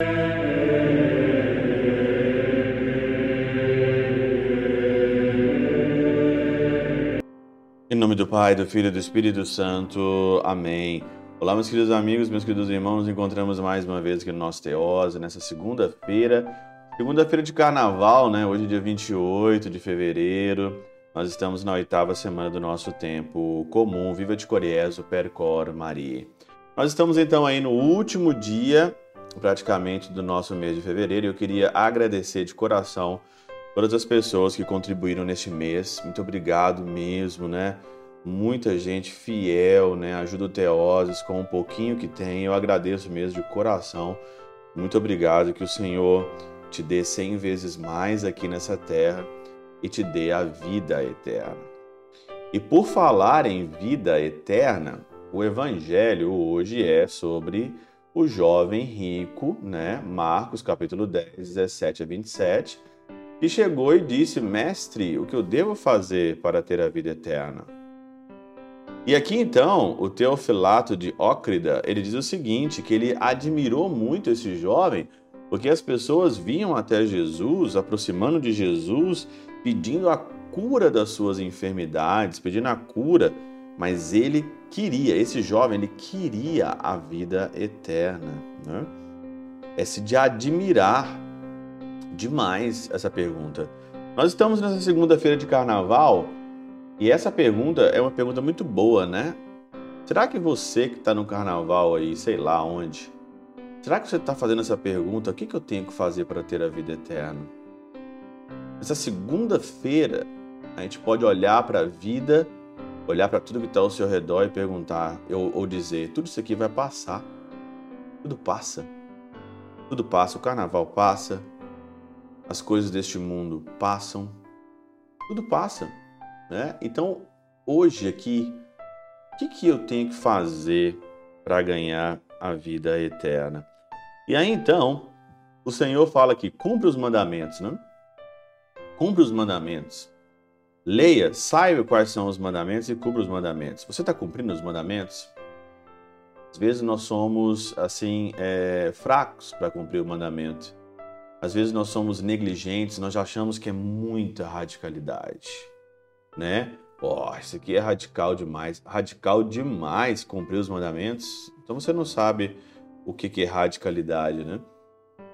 Em nome do Pai, do Filho e do Espírito Santo. Amém. Olá, meus queridos amigos, meus queridos irmãos, nos encontramos mais uma vez aqui no nosso Teose, nessa segunda-feira, segunda-feira de carnaval, né? Hoje, dia 28 de fevereiro, nós estamos na oitava semana do nosso tempo comum, Viva de Coriezo, Percor Maria. Nós estamos então aí no último dia, praticamente, do nosso mês de fevereiro, eu queria agradecer de coração todas as pessoas que contribuíram neste mês. Muito obrigado mesmo, né? Muita gente fiel, né? Ajuda o Teoses com um pouquinho que tem. Eu agradeço mesmo de coração. Muito obrigado. Que o Senhor te dê cem vezes mais aqui nessa terra e te dê a vida eterna. E por falar em vida eterna, o evangelho hoje é sobre o jovem rico, né? Marcos capítulo 10, 17 a 27 e chegou e disse: Mestre, o que eu devo fazer para ter a vida eterna? E aqui então, o Teofilato de Ócrida, ele diz o seguinte, que ele admirou muito esse jovem, porque as pessoas vinham até Jesus, aproximando de Jesus, pedindo a cura das suas enfermidades, pedindo a cura, mas ele queria, esse jovem, ele queria a vida eterna. Né? É se de admirar demais essa pergunta. Nós estamos nessa segunda-feira de carnaval e essa pergunta é uma pergunta muito boa, né? Será que você que está no carnaval aí, sei lá onde, será que você está fazendo essa pergunta? O que, que eu tenho que fazer para ter a vida eterna? Essa segunda-feira, a gente pode olhar para a vida, olhar para tudo que está ao seu redor e perguntar, ou, ou dizer: tudo isso aqui vai passar. Tudo passa. Tudo passa. O carnaval passa, as coisas deste mundo passam, tudo passa, né? Então, hoje aqui, o que, que eu tenho que fazer para ganhar a vida eterna? E aí então, o Senhor fala que cumpre os mandamentos, né? Cumpre os mandamentos. Leia, saiba quais são os mandamentos e cumpra os mandamentos. Você está cumprindo os mandamentos? Às vezes nós somos assim é, fracos para cumprir o mandamento. Às vezes nós somos negligentes, nós achamos que é muita radicalidade, né? Ó, oh, isso aqui é radical demais. Radical demais cumprir os mandamentos. Então você não sabe o que é radicalidade, né?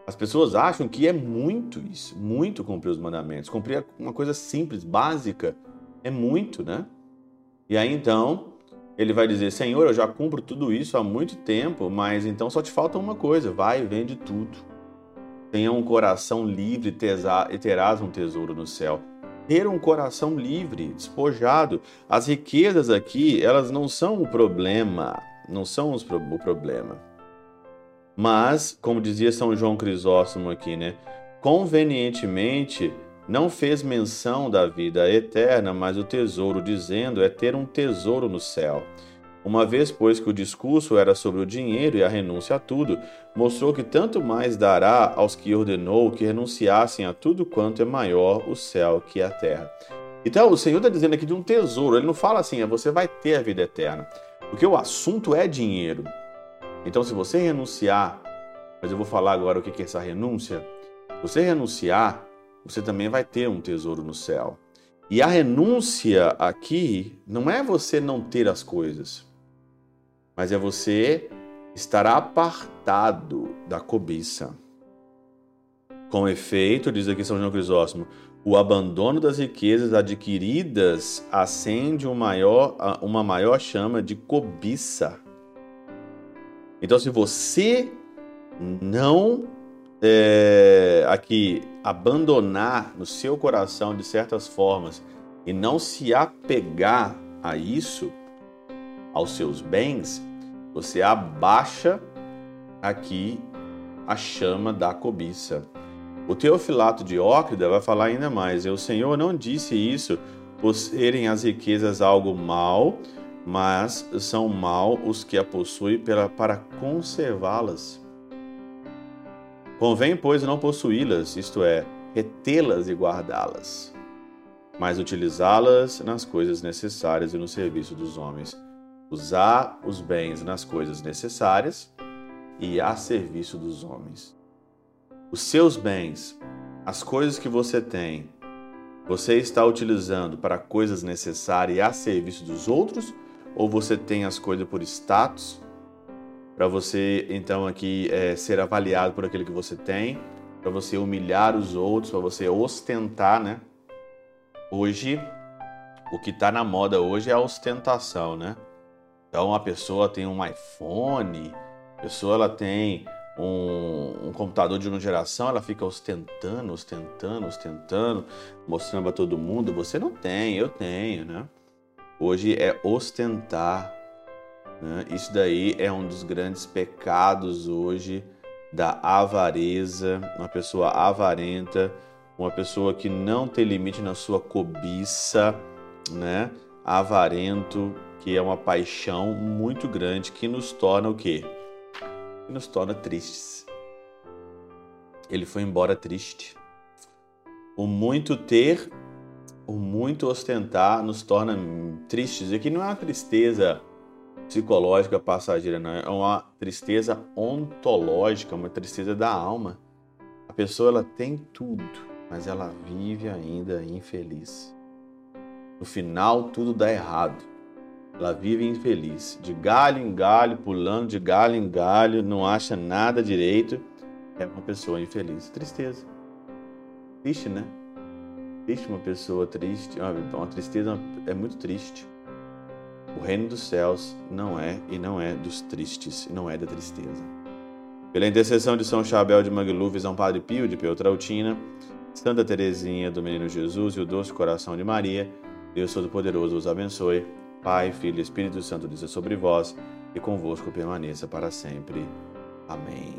As pessoas acham que é muito isso, muito cumprir os mandamentos. Cumprir uma coisa simples, básica, é muito, né? E aí então ele vai dizer: Senhor, eu já cumpro tudo isso há muito tempo, mas então só te falta uma coisa: vai e vende tudo Tenha um coração livre e terás um tesouro no céu. Ter um coração livre, despojado. As riquezas aqui, elas não são o problema, não são os, o problema. Mas, como dizia São João Crisóstomo aqui, né? Convenientemente, não fez menção da vida eterna, mas o tesouro, dizendo é ter um tesouro no céu. Uma vez, pois, que o discurso era sobre o dinheiro e a renúncia a tudo, mostrou que tanto mais dará aos que ordenou que renunciassem a tudo quanto é maior o céu que a terra. Então, o Senhor está dizendo aqui de um tesouro. Ele não fala assim, é você vai ter a vida eterna. Porque o assunto é dinheiro. Então, se você renunciar, mas eu vou falar agora o que é essa renúncia. Você renunciar, você também vai ter um tesouro no céu. E a renúncia aqui não é você não ter as coisas mas é você estar apartado da cobiça. Com efeito, diz aqui São João Crisóstomo, o abandono das riquezas adquiridas acende maior, uma maior chama de cobiça. Então, se você não é, aqui abandonar no seu coração de certas formas e não se apegar a isso, aos seus bens, você abaixa aqui a chama da cobiça. O Teofilato de Ócrida vai falar ainda mais. O Senhor não disse isso por serem as riquezas algo mal, mas são mal os que a possuem para conservá-las. Convém, pois, não possuí-las, isto é, retê-las e guardá-las, mas utilizá-las nas coisas necessárias e no serviço dos homens usar os bens nas coisas necessárias e a serviço dos homens. os seus bens, as coisas que você tem, você está utilizando para coisas necessárias a serviço dos outros ou você tem as coisas por status para você então aqui é, ser avaliado por aquilo que você tem, para você humilhar os outros, para você ostentar, né? Hoje o que está na moda hoje é a ostentação, né? Então a pessoa tem um iPhone, a pessoa ela tem um, um, computador de uma geração, ela fica ostentando, ostentando, ostentando, mostrando para todo mundo. Você não tem, eu tenho, né? Hoje é ostentar. Né? Isso daí é um dos grandes pecados hoje da avareza, uma pessoa avarenta, uma pessoa que não tem limite na sua cobiça, né? Avarento, que é uma paixão muito grande que nos torna o quê? Que nos torna tristes. Ele foi embora triste. O muito ter, o muito ostentar nos torna tristes. E aqui não é uma tristeza psicológica passageira, não. É uma tristeza ontológica, uma tristeza da alma. A pessoa ela tem tudo, mas ela vive ainda infeliz. No final, tudo dá errado. Ela vive infeliz, de galho em galho, pulando de galho em galho, não acha nada direito. É uma pessoa infeliz. Tristeza. Triste, né? Triste uma pessoa triste. Uma tristeza é muito triste. O reino dos céus não é e não é dos tristes, não é da tristeza. Pela intercessão de São Chabel de Mangluf, São Padre Pio de Peutrautina, Santa Teresinha do Menino Jesus e o Doce Coração de Maria, Deus Todo-Poderoso os abençoe. Pai, Filho e Espírito Santo desça sobre vós e convosco permaneça para sempre. Amém.